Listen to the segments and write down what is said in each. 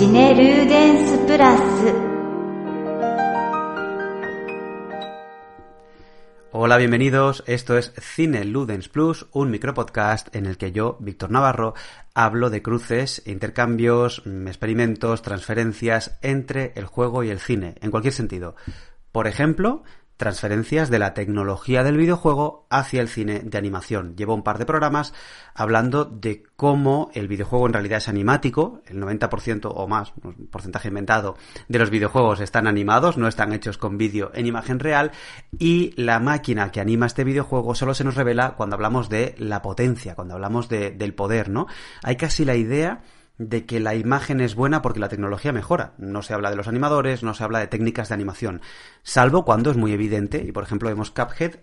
Cine Ludens Plus. Hola, bienvenidos. Esto es Cine Ludens Plus, un micropodcast en el que yo, Víctor Navarro, hablo de cruces, intercambios, mm, experimentos, transferencias entre el juego y el cine, en cualquier sentido. Por ejemplo, transferencias de la tecnología del videojuego hacia el cine de animación. Llevo un par de programas hablando de cómo el videojuego en realidad es animático, el 90% o más, un porcentaje inventado, de los videojuegos están animados, no están hechos con vídeo en imagen real, y la máquina que anima este videojuego solo se nos revela cuando hablamos de la potencia, cuando hablamos de, del poder, ¿no? Hay casi la idea de que la imagen es buena porque la tecnología mejora. No se habla de los animadores, no se habla de técnicas de animación, salvo cuando es muy evidente, y por ejemplo vemos Cuphead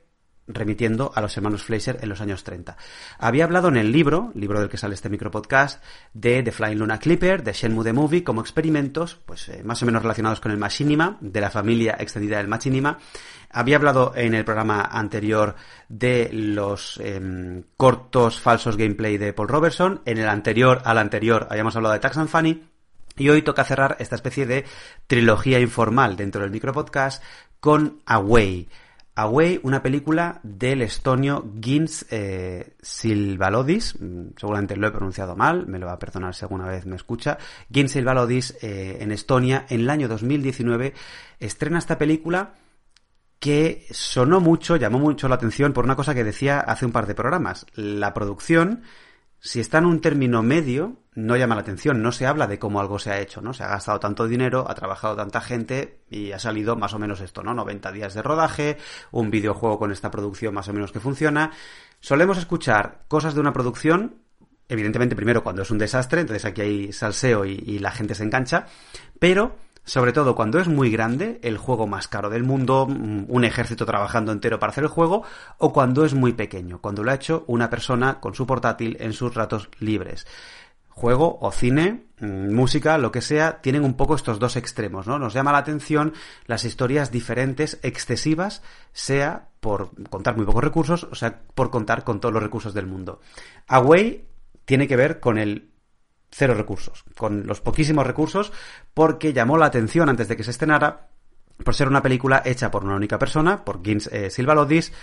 remitiendo a los hermanos Fleischer en los años 30. Había hablado en el libro, libro del que sale este micropodcast, de The Flying Luna Clipper, de Shenmue the Movie, como experimentos, pues eh, más o menos relacionados con el Machinima, de la familia extendida del Machinima. Había hablado en el programa anterior de los em, cortos falsos gameplay de Paul Robertson. En el anterior al anterior habíamos hablado de Tax and Funny. Y hoy toca cerrar esta especie de trilogía informal dentro del micropodcast con Away Away, una película del estonio Gins eh, Silvalodis, mm, seguramente lo he pronunciado mal, me lo va a perdonar si alguna vez me escucha. Gins Silvalodis eh, en Estonia, en el año 2019, estrena esta película que sonó mucho, llamó mucho la atención por una cosa que decía hace un par de programas. La producción si está en un término medio, no llama la atención, no se habla de cómo algo se ha hecho, ¿no? Se ha gastado tanto dinero, ha trabajado tanta gente y ha salido más o menos esto, ¿no? 90 días de rodaje, un videojuego con esta producción más o menos que funciona. Solemos escuchar cosas de una producción, evidentemente primero cuando es un desastre, entonces aquí hay salseo y, y la gente se engancha, pero sobre todo cuando es muy grande, el juego más caro del mundo, mm, un ejército trabajando entero para hacer el juego, o cuando es muy pequeño, cuando lo ha hecho una persona con su portátil en sus ratos libres. Juego o cine, mm, música, lo que sea, tienen un poco estos dos extremos, ¿no? Nos llama la atención las historias diferentes, excesivas, sea por contar muy pocos recursos, o sea, por contar con todos los recursos del mundo. Away tiene que ver con el cero recursos, con los poquísimos recursos, porque llamó la atención antes de que se estrenara por ser una película hecha por una única persona, por Gins eh, Silvalodis,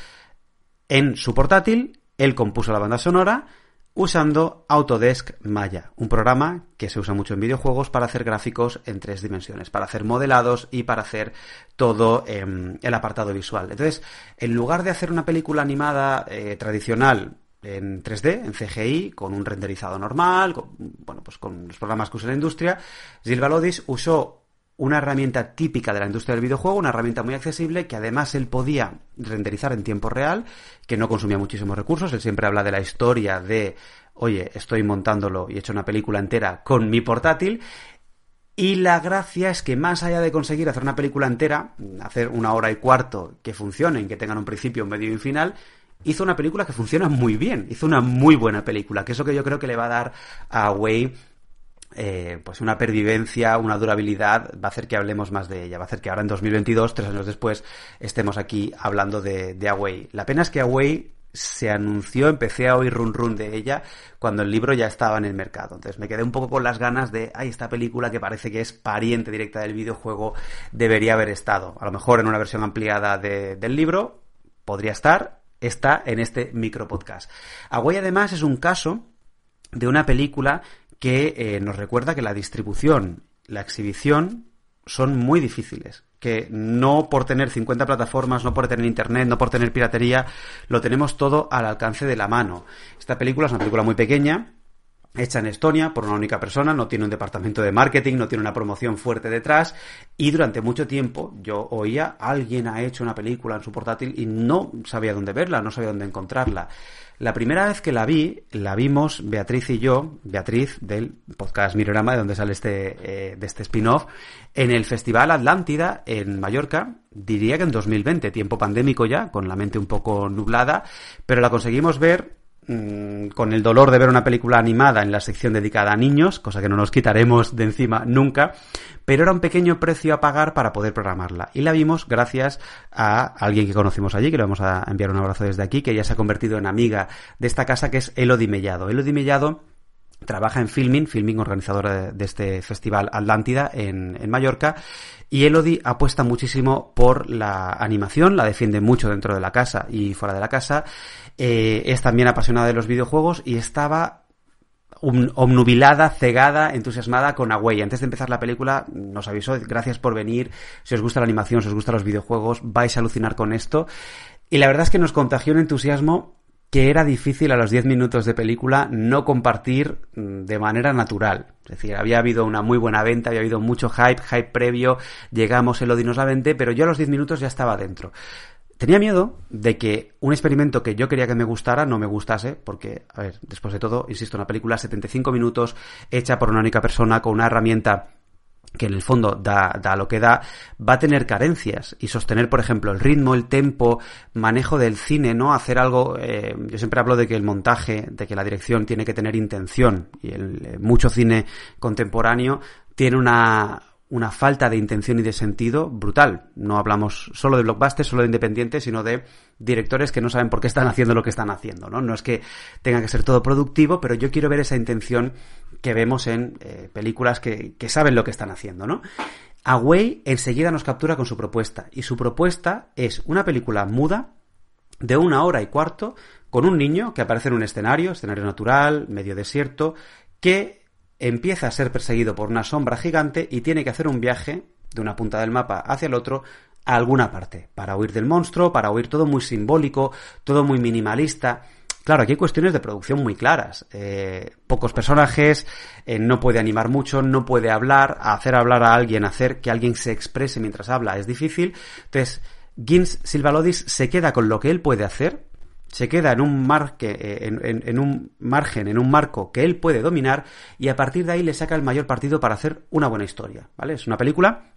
en su portátil, él compuso la banda sonora usando Autodesk Maya, un programa que se usa mucho en videojuegos para hacer gráficos en tres dimensiones, para hacer modelados y para hacer todo eh, el apartado visual. Entonces, en lugar de hacer una película animada eh, tradicional en 3D, en CGI, con un renderizado normal, con, bueno, pues con los programas que usa la industria, Silvalodis usó una herramienta típica de la industria del videojuego, una herramienta muy accesible que además él podía renderizar en tiempo real, que no consumía muchísimos recursos. Él siempre habla de la historia de, oye, estoy montándolo y he hecho una película entera con mi portátil. Y la gracia es que más allá de conseguir hacer una película entera, hacer una hora y cuarto que funcionen, que tengan un principio, un medio y un final, hizo una película que funciona muy bien, hizo una muy buena película, que es lo que yo creo que le va a dar a Way eh, pues una pervivencia, una durabilidad, va a hacer que hablemos más de ella, va a hacer que ahora en 2022, tres años después, estemos aquí hablando de, de Away. La pena es que Away se anunció, empecé a oír run run de ella cuando el libro ya estaba en el mercado. Entonces me quedé un poco con las ganas de, ay, esta película que parece que es pariente directa del videojuego debería haber estado. A lo mejor en una versión ampliada de, del libro podría estar, está en este micropodcast. Away además es un caso de una película que eh, nos recuerda que la distribución, la exhibición son muy difíciles. Que no por tener 50 plataformas, no por tener internet, no por tener piratería, lo tenemos todo al alcance de la mano. Esta película es una película muy pequeña, hecha en Estonia por una única persona, no tiene un departamento de marketing, no tiene una promoción fuerte detrás y durante mucho tiempo yo oía alguien ha hecho una película en su portátil y no sabía dónde verla, no sabía dónde encontrarla. La primera vez que la vi, la vimos Beatriz y yo, Beatriz del podcast Mirorama, de donde sale este, eh, de este spin-off, en el Festival Atlántida en Mallorca, diría que en 2020, tiempo pandémico ya, con la mente un poco nublada, pero la conseguimos ver Mm, con el dolor de ver una película animada en la sección dedicada a niños, cosa que no nos quitaremos de encima nunca, pero era un pequeño precio a pagar para poder programarla. Y la vimos gracias a alguien que conocimos allí, que le vamos a enviar un abrazo desde aquí, que ya se ha convertido en amiga de esta casa, que es Elodie Mellado. Elodie Mellado trabaja en Filming, Filming organizadora de, este festival Atlántida en, en, Mallorca, y Elodie apuesta muchísimo por la animación, la defiende mucho dentro de la casa y fuera de la casa, eh, es también apasionada de los videojuegos y estaba omnubilada, cegada, entusiasmada con Away. Antes de empezar la película nos avisó, gracias por venir, si os gusta la animación, si os gustan los videojuegos, vais a alucinar con esto. Y la verdad es que nos contagió un entusiasmo que era difícil a los 10 minutos de película no compartir mm, de manera natural. Es decir, había habido una muy buena venta, había habido mucho hype, hype previo, llegamos, el Odinos la vente, pero yo a los 10 minutos ya estaba dentro. Tenía miedo de que un experimento que yo quería que me gustara no me gustase, porque, a ver, después de todo, insisto, una película 75 minutos hecha por una única persona con una herramienta que en el fondo da, da, lo que da, va a tener carencias y sostener, por ejemplo, el ritmo, el tempo, manejo del cine, ¿no? Hacer algo, eh, yo siempre hablo de que el montaje, de que la dirección tiene que tener intención y el, eh, mucho cine contemporáneo tiene una, una falta de intención y de sentido brutal. No hablamos solo de blockbusters, solo de independientes, sino de directores que no saben por qué están haciendo lo que están haciendo, ¿no? No es que tenga que ser todo productivo, pero yo quiero ver esa intención que vemos en eh, películas que, que saben lo que están haciendo, ¿no? Away enseguida nos captura con su propuesta, y su propuesta es una película muda de una hora y cuarto con un niño que aparece en un escenario, escenario natural, medio desierto, que empieza a ser perseguido por una sombra gigante y tiene que hacer un viaje de una punta del mapa hacia el otro a alguna parte, para huir del monstruo, para huir todo muy simbólico, todo muy minimalista. Claro, aquí hay cuestiones de producción muy claras. Eh, pocos personajes, eh, no puede animar mucho, no puede hablar, hacer hablar a alguien, hacer que alguien se exprese mientras habla es difícil. Entonces, Gins Silvalodis se queda con lo que él puede hacer, se queda en un, marque, eh, en, un margen, en un marco que él puede dominar y a partir de ahí le saca el mayor partido para hacer una buena historia, ¿vale? Es una película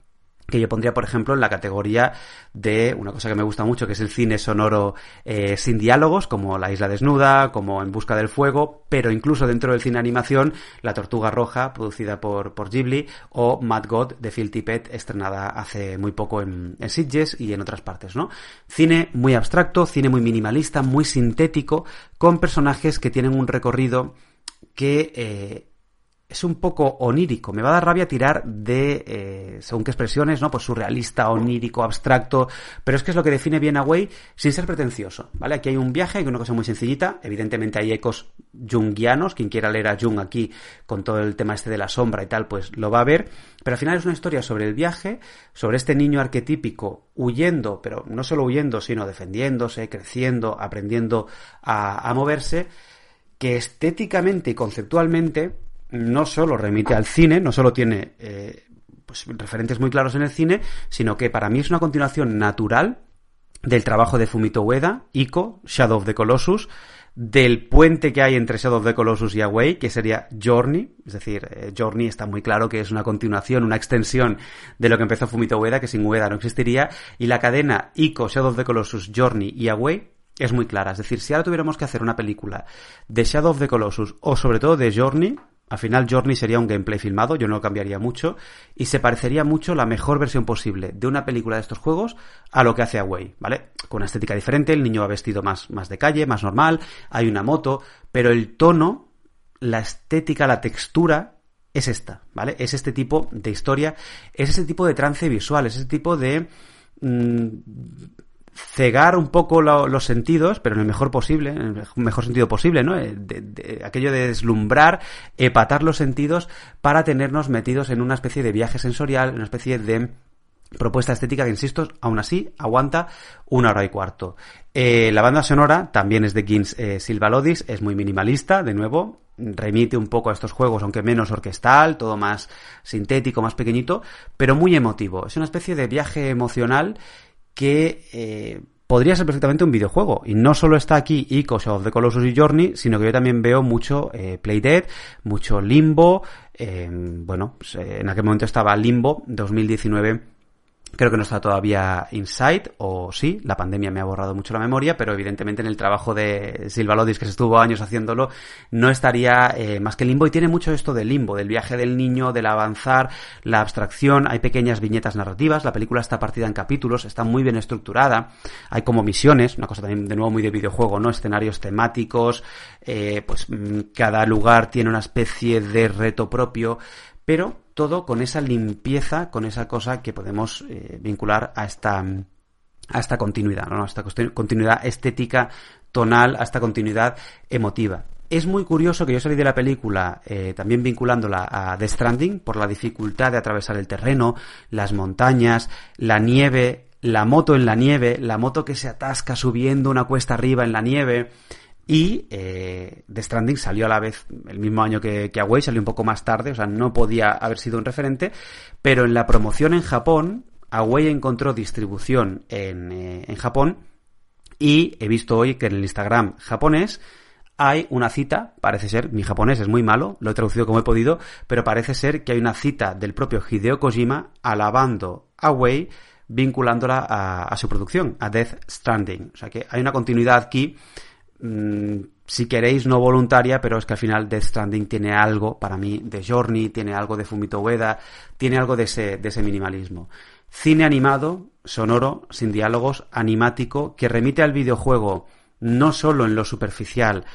que yo pondría, por ejemplo, en la categoría de una cosa que me gusta mucho, que es el cine sonoro eh, sin diálogos, como La Isla Desnuda, como En Busca del Fuego, pero incluso dentro del cine animación, La Tortuga Roja, producida por, por Ghibli, o Mad God de Phil Tippett, estrenada hace muy poco en, en Sitges y en otras partes, ¿no? Cine muy abstracto, cine muy minimalista, muy sintético, con personajes que tienen un recorrido que eh, es un poco onírico. Me va a dar rabia tirar de, eh, según qué expresiones, ¿no? Pues surrealista, onírico, abstracto. Pero es que es lo que define bien a Way sin ser pretencioso, ¿vale? Aquí hay un viaje, hay una cosa muy sencillita. Evidentemente hay ecos jungianos. Quien quiera leer a Jung aquí con todo el tema este de la sombra y tal, pues lo va a ver. Pero al final es una historia sobre el viaje, sobre este niño arquetípico huyendo, pero no solo huyendo, sino defendiéndose, creciendo, aprendiendo a, a moverse, que estéticamente y conceptualmente no solo remite al cine, no solo tiene eh, pues, referentes muy claros en el cine, sino que para mí es una continuación natural del trabajo de Fumito Ueda, Ico, Shadow of the Colossus, del puente que hay entre Shadow of the Colossus y Away, que sería Journey, es decir, eh, Journey está muy claro que es una continuación, una extensión de lo que empezó Fumito Ueda, que sin Ueda no existiría, y la cadena Ico, Shadow of the Colossus, Journey y Away es muy clara, es decir, si ahora tuviéramos que hacer una película de Shadow of the Colossus o sobre todo de Journey, al final Journey sería un gameplay filmado, yo no lo cambiaría mucho, y se parecería mucho la mejor versión posible de una película de estos juegos a lo que hace Away, ¿vale? Con una estética diferente, el niño va vestido más, más de calle, más normal, hay una moto, pero el tono, la estética, la textura es esta, ¿vale? Es este tipo de historia, es ese tipo de trance visual, es ese tipo de... Mm, cegar un poco los sentidos, pero en el mejor posible, en el mejor sentido posible, ¿no? Eh, aquello de deslumbrar, epatar los sentidos para tenernos metidos en una especie de viaje sensorial, una especie de propuesta estética que, insisto, aún así aguanta una hora y cuarto. Eh, la banda sonora también es de Gins eh, Silvalodis, es muy minimalista, de nuevo, remite un poco a estos juegos, aunque menos orquestal, todo más sintético, más pequeñito, pero muy emotivo. Es una especie de viaje emocional que eh, podría ser perfectamente un videojuego. Y no solo está aquí Icos of the Colossus y Journey, sino que yo también veo mucho eh, Playdead, mucho Limbo. Eh, bueno, pues, en aquel momento estaba Limbo 2019 Creo que no está todavía Inside, o sí, la pandemia me ha borrado mucho la memoria, pero evidentemente en el trabajo de Silva Lodis, que se estuvo años haciéndolo, no estaría eh, más que Limbo. Y tiene mucho esto del Limbo, del viaje del niño, del avanzar, la abstracción. Hay pequeñas viñetas narrativas. La película está partida en capítulos, está muy bien estructurada. Hay como misiones, una cosa también de nuevo muy de videojuego, ¿no? Escenarios temáticos, eh, pues mm, cada lugar tiene una especie de reto propio pero todo con esa limpieza, con esa cosa que podemos eh, vincular a esta, a esta continuidad, ¿no? a esta continuidad estética, tonal, a esta continuidad emotiva. Es muy curioso que yo salí de la película eh, también vinculándola a The Stranding por la dificultad de atravesar el terreno, las montañas, la nieve, la moto en la nieve, la moto que se atasca subiendo una cuesta arriba en la nieve, y eh, The Stranding salió a la vez el mismo año que, que Away, salió un poco más tarde, o sea, no podía haber sido un referente, pero en la promoción en Japón, Away encontró distribución en, eh, en Japón y he visto hoy que en el Instagram japonés hay una cita, parece ser, mi japonés es muy malo, lo he traducido como he podido, pero parece ser que hay una cita del propio Hideo Kojima alabando a Way vinculándola a su producción, a Death Stranding. O sea que hay una continuidad aquí Mm, si queréis, no voluntaria, pero es que al final Death Stranding tiene algo, para mí, de Journey, tiene algo de Fumito Ueda, tiene algo de ese, de ese minimalismo. Cine animado, sonoro, sin diálogos, animático, que remite al videojuego no solo en lo superficial,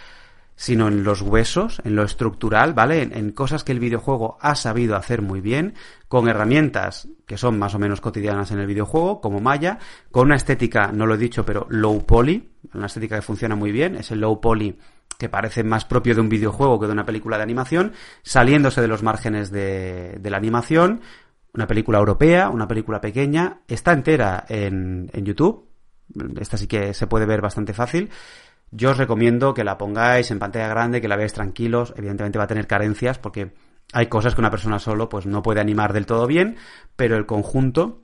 sino en los huesos, en lo estructural, ¿vale? En, cosas que el videojuego ha sabido hacer muy bien, con herramientas que son más o menos cotidianas en el videojuego, como Maya, con una estética, no lo he dicho, pero low poly, una estética que funciona muy bien, es el low poly que parece más propio de un videojuego que de una película de animación, saliéndose de los márgenes de, la animación, una película europea, una película pequeña, está entera en, en YouTube, esta sí que se puede ver bastante fácil, yo os recomiendo que la pongáis en pantalla grande, que la veáis tranquilos. Evidentemente va a tener carencias porque hay cosas que una persona solo pues no puede animar del todo bien, pero el conjunto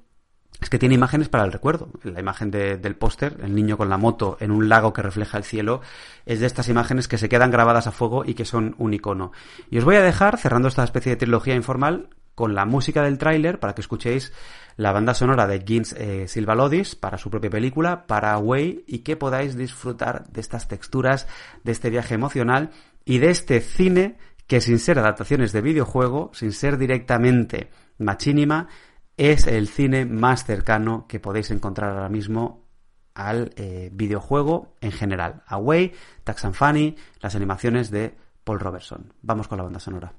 es que tiene imágenes para el recuerdo. La imagen del póster, el niño con la moto en un lago que refleja el cielo, es de estas imágenes que se quedan grabadas a fuego y que son un icono. Y os voy a dejar, cerrando esta especie de trilogía informal, con la música del tráiler para que escuchéis la banda sonora de Gins eh, Silvalodis para su propia película, para Away, y que podáis disfrutar de estas texturas, de este viaje emocional y de este cine que sin ser adaptaciones de videojuego, sin ser directamente machinima, es el cine más cercano que podéis encontrar ahora mismo al eh, videojuego en general. Away, Tax and Funny, las animaciones de Paul Robertson. Vamos con la banda sonora.